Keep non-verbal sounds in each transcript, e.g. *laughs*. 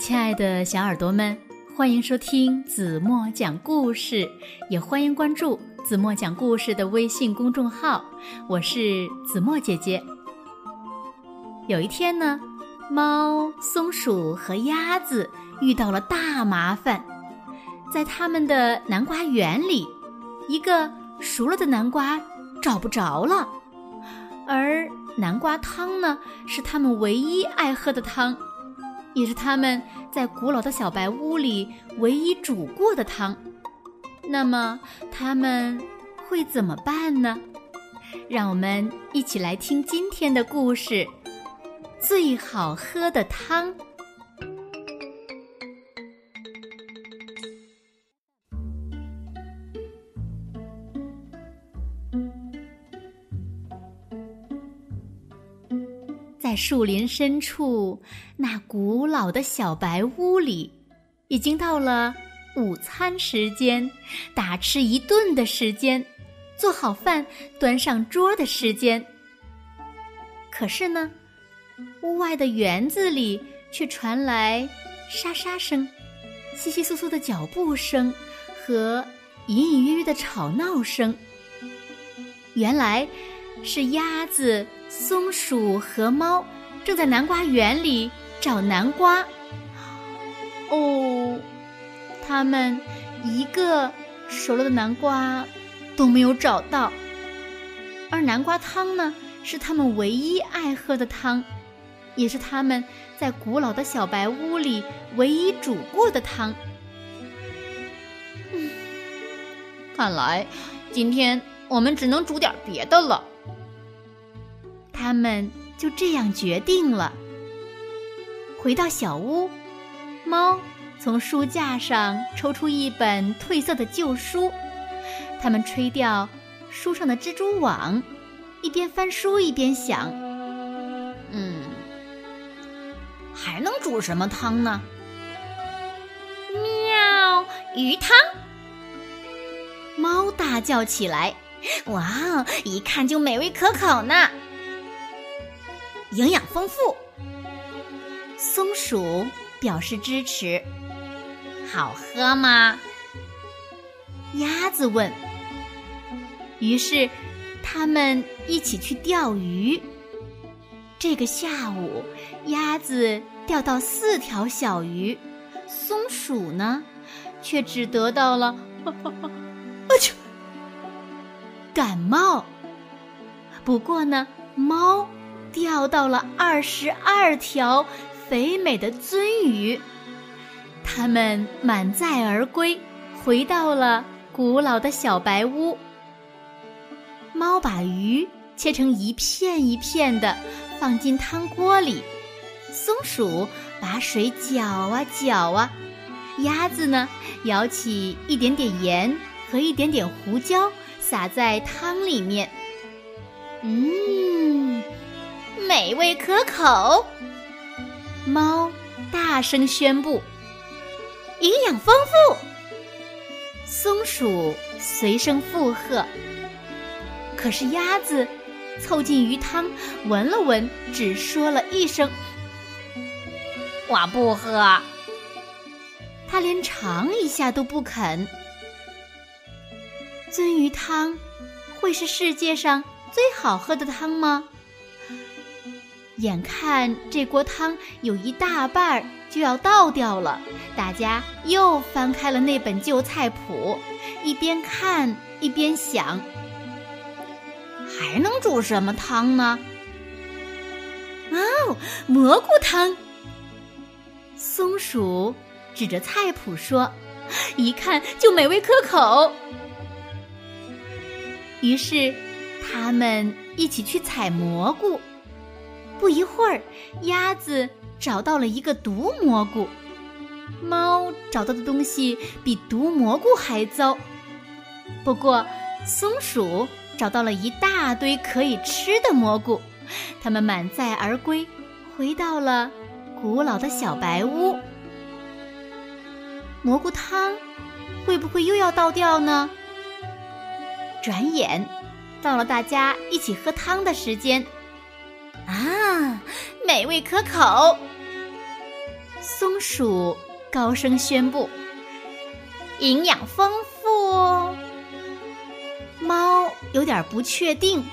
亲爱的小耳朵们，欢迎收听子墨讲故事，也欢迎关注子墨讲故事的微信公众号。我是子墨姐姐。有一天呢，猫、松鼠和鸭子遇到了大麻烦，在他们的南瓜园里，一个熟了的南瓜找不着了，而南瓜汤呢，是他们唯一爱喝的汤。也是他们在古老的小白屋里唯一煮过的汤。那么他们会怎么办呢？让我们一起来听今天的故事：最好喝的汤。在树林深处，那古老的小白屋里，已经到了午餐时间，大吃一顿的时间，做好饭端上桌的时间。可是呢，屋外的园子里却传来沙沙声、窸窸窣窣的脚步声和隐隐约约的吵闹声。原来，是鸭子。松鼠和猫正在南瓜园里找南瓜。哦，他们一个熟了的南瓜都没有找到。而南瓜汤呢，是他们唯一爱喝的汤，也是他们在古老的小白屋里唯一煮过的汤。嗯，看来今天我们只能煮点别的了。他们就这样决定了。回到小屋，猫从书架上抽出一本褪色的旧书，他们吹掉书上的蜘蛛网，一边翻书一边想：“嗯，还能煮什么汤呢？”喵，鱼汤！猫大叫起来：“哇，一看就美味可口呢！”营养丰富，松鼠表示支持。好喝吗？鸭子问。于是，他们一起去钓鱼。这个下午，鸭子钓到四条小鱼，松鼠呢，却只得到了啊去 *laughs* 感冒。不过呢，猫。钓到了二十二条肥美的鳟鱼，它们满载而归，回到了古老的小白屋。猫把鱼切成一片一片的，放进汤锅里；松鼠把水搅啊搅啊；鸭子呢，舀起一点点盐和一点点胡椒，撒在汤里面。嗯。美味可口，猫大声宣布：“营养丰富。”松鼠随声附和。可是鸭子凑近鱼汤闻了闻，只说了一声：“我不喝。”它连尝一下都不肯。鳟鱼汤会是世界上最好喝的汤吗？眼看这锅汤有一大半儿就要倒掉了，大家又翻开了那本旧菜谱，一边看一边想：还能煮什么汤呢？哦，蘑菇汤！松鼠指着菜谱说：“一看就美味可口。”于是，他们一起去采蘑菇。不一会儿，鸭子找到了一个毒蘑菇，猫找到的东西比毒蘑菇还糟。不过，松鼠找到了一大堆可以吃的蘑菇，它们满载而归，回到了古老的小白屋。蘑菇汤会不会又要倒掉呢？转眼到了大家一起喝汤的时间。啊，美味可口！松鼠高声宣布：“营养丰富。”猫有点不确定，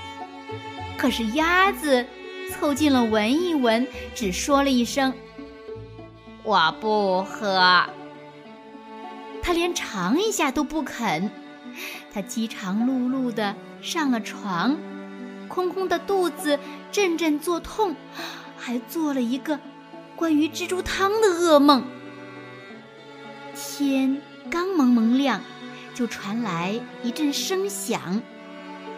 可是鸭子凑近了闻一闻，只说了一声：“我不喝。”它连尝一下都不肯。它饥肠辘辘的上了床，空空的肚子阵阵作痛，还做了一个关于蜘蛛汤的噩梦。天刚蒙蒙亮。就传来一阵声响，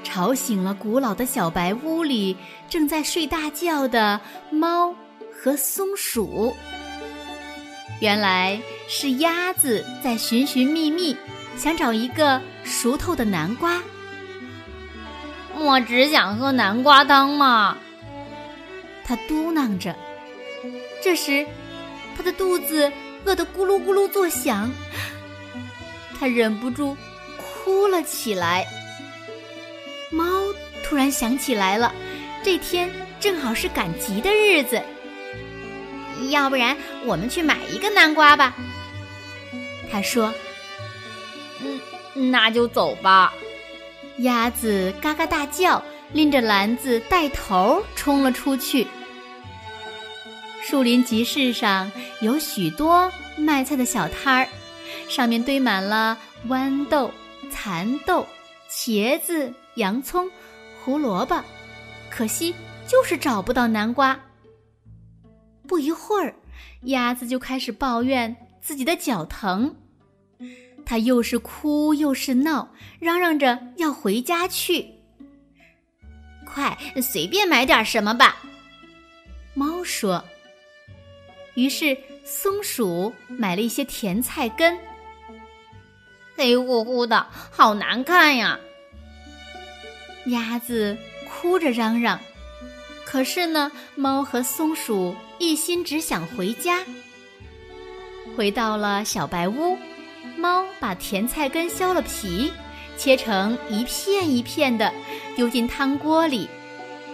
吵醒了古老的小白屋里正在睡大觉的猫和松鼠。原来是鸭子在寻寻觅觅，想找一个熟透的南瓜。我只想喝南瓜汤嘛，它嘟囔着。这时，他的肚子饿得咕噜咕噜作响。他忍不住哭了起来。猫突然想起来了，这天正好是赶集的日子，要不然我们去买一个南瓜吧？他说：“嗯，那就走吧。”鸭子嘎嘎大叫，拎着篮子带头冲了出去。树林集市上有许多卖菜的小摊儿。上面堆满了豌豆、蚕豆、茄子、洋葱、胡萝卜，可惜就是找不到南瓜。不一会儿，鸭子就开始抱怨自己的脚疼，它又是哭又是闹，嚷嚷着要回家去。快，随便买点什么吧，猫说。于是，松鼠买了一些甜菜根。黑乎乎的，好难看呀！鸭子哭着嚷嚷。可是呢，猫和松鼠一心只想回家。回到了小白屋，猫把甜菜根削了皮，切成一片一片的，丢进汤锅里。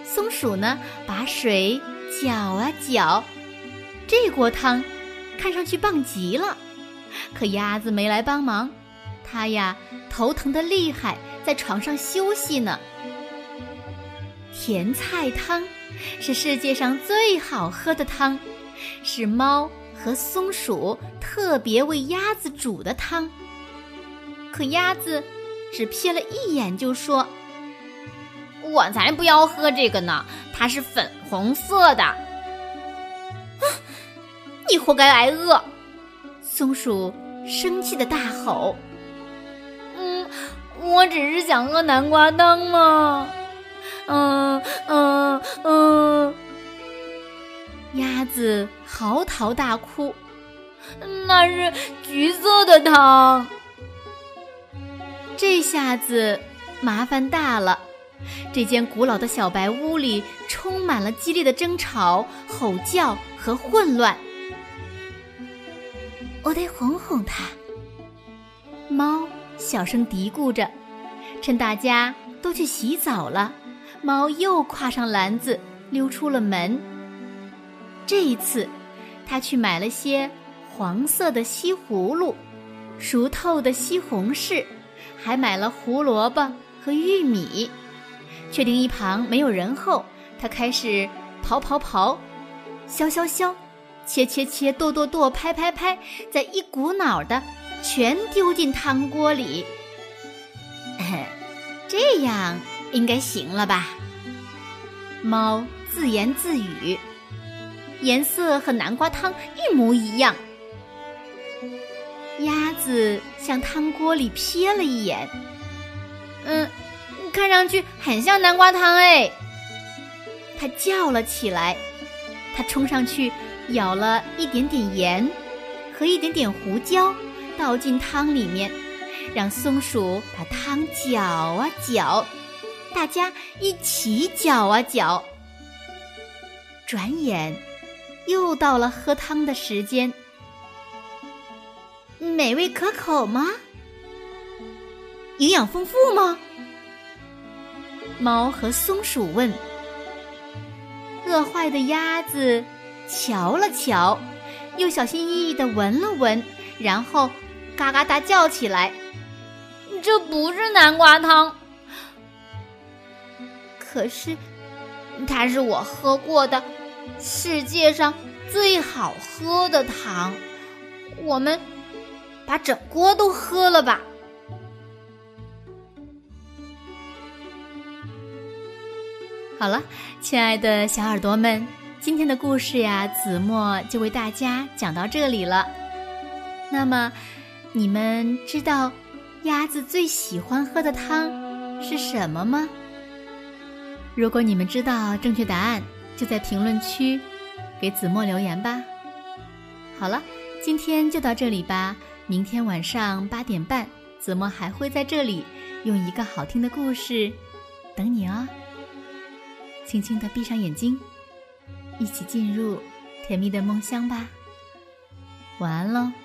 松鼠呢，把水搅啊搅。这锅汤看上去棒极了，可鸭子没来帮忙，它呀头疼的厉害，在床上休息呢。甜菜汤是世界上最好喝的汤，是猫和松鼠特别为鸭子煮的汤。可鸭子只瞥了一眼就说：“我才不要喝这个呢，它是粉红色的。”你活该挨饿！松鼠生气的大吼：“嗯，我只是想喝南瓜汤嘛。”嗯嗯嗯。鸭子嚎啕大哭：“那是橘色的汤。”这下子麻烦大了，这间古老的小白屋里充满了激烈的争吵、吼叫和混乱。我得哄哄它。猫小声嘀咕着，趁大家都去洗澡了，猫又挎上篮子溜出了门。这一次，它去买了些黄色的西葫芦、熟透的西红柿，还买了胡萝卜和玉米。确定一旁没有人后，它开始刨刨刨，削削削。切切切，剁剁剁，拍拍拍，再一股脑的全丢进汤锅里。*laughs* 这样应该行了吧？猫自言自语，颜色和南瓜汤一模一样。鸭子向汤锅里瞥了一眼，嗯，看上去很像南瓜汤哎。它叫了起来，它冲上去。舀了一点点盐和一点点胡椒，倒进汤里面，让松鼠把汤搅啊搅，大家一起搅啊搅。转眼又到了喝汤的时间，美味可口吗？营养丰富吗？猫和松鼠问。饿坏的鸭子。瞧了瞧，又小心翼翼地闻了闻，然后嘎嘎大叫起来：“这不是南瓜汤，可是它是我喝过的世界上最好喝的汤。我们把整锅都喝了吧。”好了，亲爱的小耳朵们，今天的故事呀，子墨就为大家讲到这里了。那么，你们知道鸭子最喜欢喝的汤是什么吗？如果你们知道正确答案，就在评论区给子墨留言吧。好了，今天就到这里吧。明天晚上八点半，子墨还会在这里用一个好听的故事等你哦。轻轻的闭上眼睛，一起进入甜蜜的梦乡吧。晚安喽。